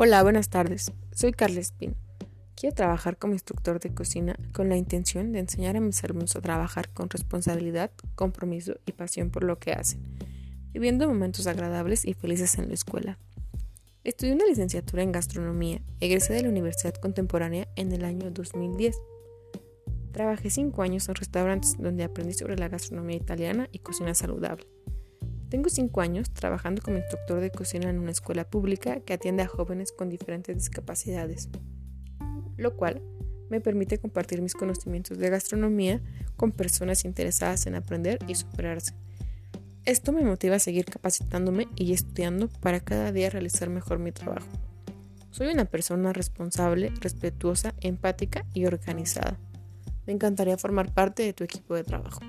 Hola, buenas tardes. Soy Carles Pin. Quiero trabajar como instructor de cocina con la intención de enseñar a mis alumnos a trabajar con responsabilidad, compromiso y pasión por lo que hacen, viviendo momentos agradables y felices en la escuela. Estudié una licenciatura en gastronomía, egresé de la Universidad Contemporánea en el año 2010. Trabajé cinco años en restaurantes donde aprendí sobre la gastronomía italiana y cocina saludable. Tengo cinco años trabajando como instructor de cocina en una escuela pública que atiende a jóvenes con diferentes discapacidades, lo cual me permite compartir mis conocimientos de gastronomía con personas interesadas en aprender y superarse. Esto me motiva a seguir capacitándome y estudiando para cada día realizar mejor mi trabajo. Soy una persona responsable, respetuosa, empática y organizada. Me encantaría formar parte de tu equipo de trabajo.